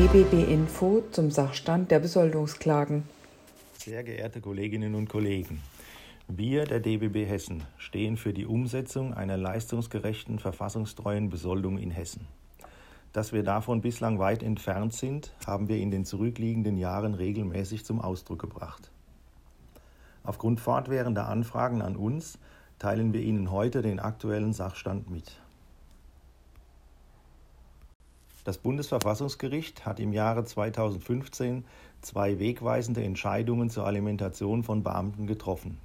DBB Info zum Sachstand der Besoldungsklagen. Sehr geehrte Kolleginnen und Kollegen, wir der DBB Hessen stehen für die Umsetzung einer leistungsgerechten, verfassungstreuen Besoldung in Hessen. Dass wir davon bislang weit entfernt sind, haben wir in den zurückliegenden Jahren regelmäßig zum Ausdruck gebracht. Aufgrund fortwährender Anfragen an uns teilen wir Ihnen heute den aktuellen Sachstand mit. Das Bundesverfassungsgericht hat im Jahre 2015 zwei wegweisende Entscheidungen zur Alimentation von Beamten getroffen.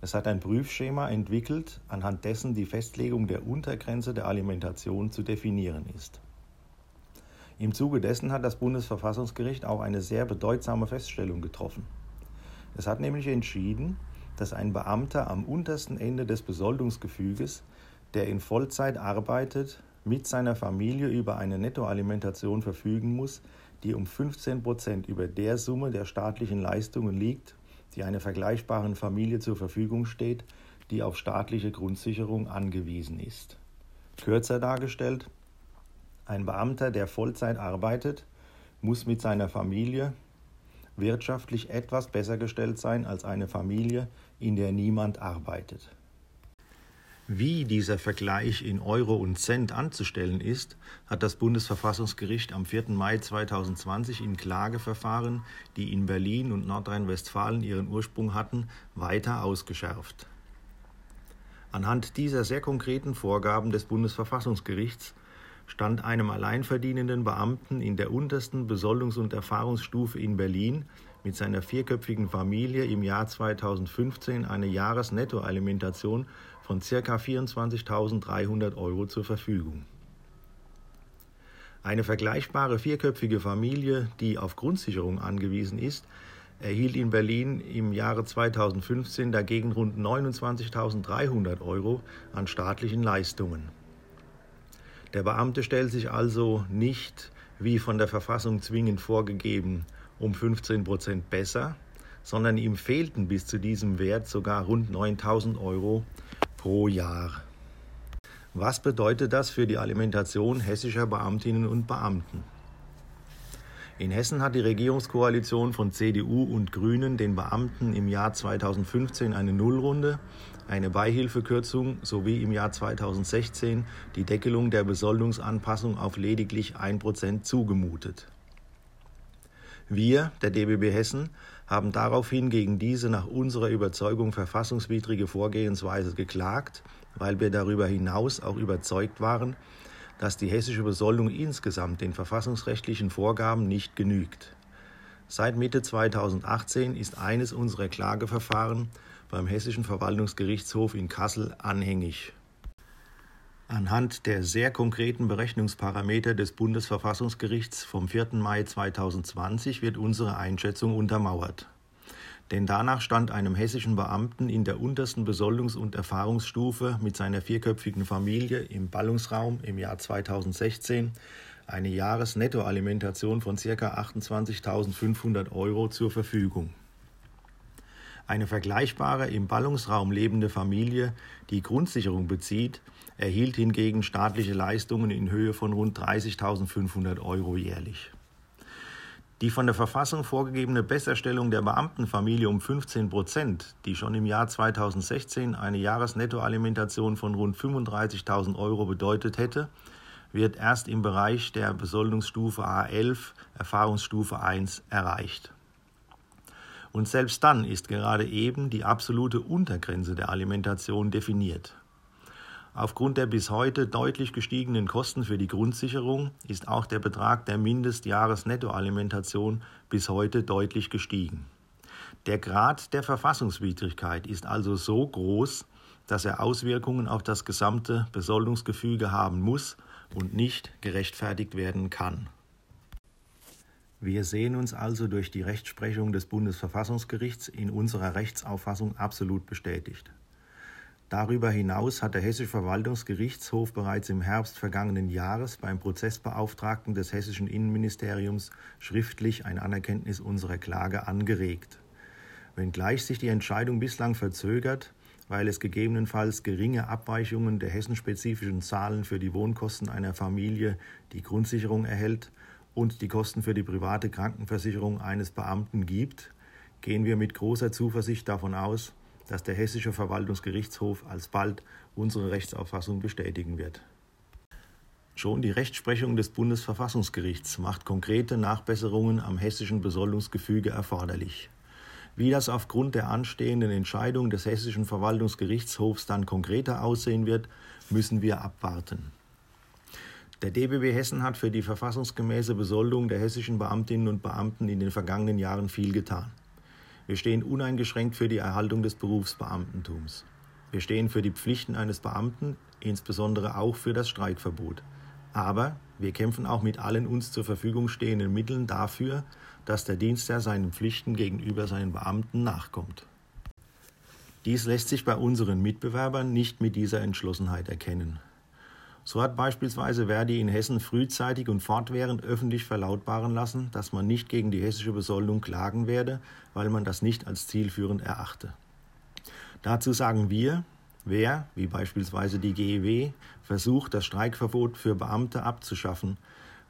Es hat ein Prüfschema entwickelt, anhand dessen die Festlegung der Untergrenze der Alimentation zu definieren ist. Im Zuge dessen hat das Bundesverfassungsgericht auch eine sehr bedeutsame Feststellung getroffen. Es hat nämlich entschieden, dass ein Beamter am untersten Ende des Besoldungsgefüges, der in Vollzeit arbeitet, mit seiner Familie über eine Nettoalimentation verfügen muss, die um 15 Prozent über der Summe der staatlichen Leistungen liegt, die einer vergleichbaren Familie zur Verfügung steht, die auf staatliche Grundsicherung angewiesen ist. Kürzer dargestellt, ein Beamter, der Vollzeit arbeitet, muss mit seiner Familie wirtschaftlich etwas besser gestellt sein als eine Familie, in der niemand arbeitet. Wie dieser Vergleich in Euro und Cent anzustellen ist, hat das Bundesverfassungsgericht am 4. Mai 2020 in Klageverfahren, die in Berlin und Nordrhein-Westfalen ihren Ursprung hatten, weiter ausgeschärft. Anhand dieser sehr konkreten Vorgaben des Bundesverfassungsgerichts stand einem alleinverdienenden Beamten in der untersten Besoldungs- und Erfahrungsstufe in Berlin mit seiner vierköpfigen Familie im Jahr 2015 eine Jahresnettoalimentation von ca. 24.300 Euro zur Verfügung. Eine vergleichbare vierköpfige Familie, die auf Grundsicherung angewiesen ist, erhielt in Berlin im Jahre 2015 dagegen rund 29.300 Euro an staatlichen Leistungen. Der Beamte stellt sich also nicht, wie von der Verfassung zwingend vorgegeben, um 15 Prozent besser, sondern ihm fehlten bis zu diesem Wert sogar rund 9000 Euro pro Jahr. Was bedeutet das für die Alimentation hessischer Beamtinnen und Beamten? In Hessen hat die Regierungskoalition von CDU und Grünen den Beamten im Jahr 2015 eine Nullrunde, eine Beihilfekürzung sowie im Jahr 2016 die Deckelung der Besoldungsanpassung auf lediglich 1% zugemutet. Wir, der DBB Hessen, haben daraufhin gegen diese nach unserer Überzeugung verfassungswidrige Vorgehensweise geklagt, weil wir darüber hinaus auch überzeugt waren, dass die hessische Besoldung insgesamt den verfassungsrechtlichen Vorgaben nicht genügt. Seit Mitte 2018 ist eines unserer Klageverfahren beim Hessischen Verwaltungsgerichtshof in Kassel anhängig. Anhand der sehr konkreten Berechnungsparameter des Bundesverfassungsgerichts vom 4. Mai 2020 wird unsere Einschätzung untermauert. Denn danach stand einem hessischen Beamten in der untersten Besoldungs- und Erfahrungsstufe mit seiner vierköpfigen Familie im Ballungsraum im Jahr 2016 eine Jahresnettoalimentation von ca. 28.500 Euro zur Verfügung. Eine vergleichbare im Ballungsraum lebende Familie, die Grundsicherung bezieht, erhielt hingegen staatliche Leistungen in Höhe von rund 30.500 Euro jährlich. Die von der Verfassung vorgegebene Besserstellung der Beamtenfamilie um 15 Prozent, die schon im Jahr 2016 eine Jahresnettoalimentation von rund 35.000 Euro bedeutet hätte, wird erst im Bereich der Besoldungsstufe A11, Erfahrungsstufe 1, erreicht. Und selbst dann ist gerade eben die absolute Untergrenze der Alimentation definiert. Aufgrund der bis heute deutlich gestiegenen Kosten für die Grundsicherung ist auch der Betrag der Mindestjahresnettoalimentation bis heute deutlich gestiegen. Der Grad der Verfassungswidrigkeit ist also so groß, dass er Auswirkungen auf das gesamte Besoldungsgefüge haben muss und nicht gerechtfertigt werden kann. Wir sehen uns also durch die Rechtsprechung des Bundesverfassungsgerichts in unserer Rechtsauffassung absolut bestätigt. Darüber hinaus hat der Hessische Verwaltungsgerichtshof bereits im Herbst vergangenen Jahres beim Prozessbeauftragten des hessischen Innenministeriums schriftlich ein Anerkenntnis unserer Klage angeregt. Wenngleich sich die Entscheidung bislang verzögert, weil es gegebenenfalls geringe Abweichungen der hessenspezifischen Zahlen für die Wohnkosten einer Familie, die Grundsicherung erhält, und die Kosten für die private Krankenversicherung eines Beamten gibt, gehen wir mit großer Zuversicht davon aus, dass der Hessische Verwaltungsgerichtshof alsbald unsere Rechtsauffassung bestätigen wird. Schon die Rechtsprechung des Bundesverfassungsgerichts macht konkrete Nachbesserungen am hessischen Besoldungsgefüge erforderlich. Wie das aufgrund der anstehenden Entscheidung des Hessischen Verwaltungsgerichtshofs dann konkreter aussehen wird, müssen wir abwarten. Der DBW Hessen hat für die verfassungsgemäße Besoldung der hessischen Beamtinnen und Beamten in den vergangenen Jahren viel getan. Wir stehen uneingeschränkt für die Erhaltung des Berufsbeamtentums. Wir stehen für die Pflichten eines Beamten, insbesondere auch für das Streikverbot. Aber wir kämpfen auch mit allen uns zur Verfügung stehenden Mitteln dafür, dass der Dienstherr seinen Pflichten gegenüber seinen Beamten nachkommt. Dies lässt sich bei unseren Mitbewerbern nicht mit dieser Entschlossenheit erkennen. So hat beispielsweise Verdi in Hessen frühzeitig und fortwährend öffentlich verlautbaren lassen, dass man nicht gegen die hessische Besoldung klagen werde, weil man das nicht als zielführend erachte. Dazu sagen wir, Wer, wie beispielsweise die GEW, versucht, das Streikverbot für Beamte abzuschaffen,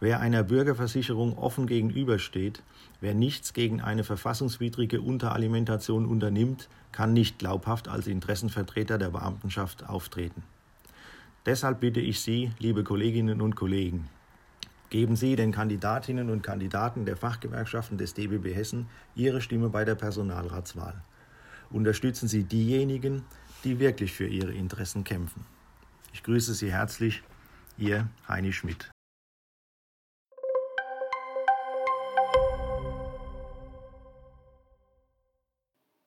wer einer Bürgerversicherung offen gegenübersteht, wer nichts gegen eine verfassungswidrige Unteralimentation unternimmt, kann nicht glaubhaft als Interessenvertreter der Beamtenschaft auftreten. Deshalb bitte ich Sie, liebe Kolleginnen und Kollegen, geben Sie den Kandidatinnen und Kandidaten der Fachgewerkschaften des DBB Hessen Ihre Stimme bei der Personalratswahl. Unterstützen Sie diejenigen, die wirklich für ihre Interessen kämpfen. Ich grüße Sie herzlich, Ihr Heini Schmidt.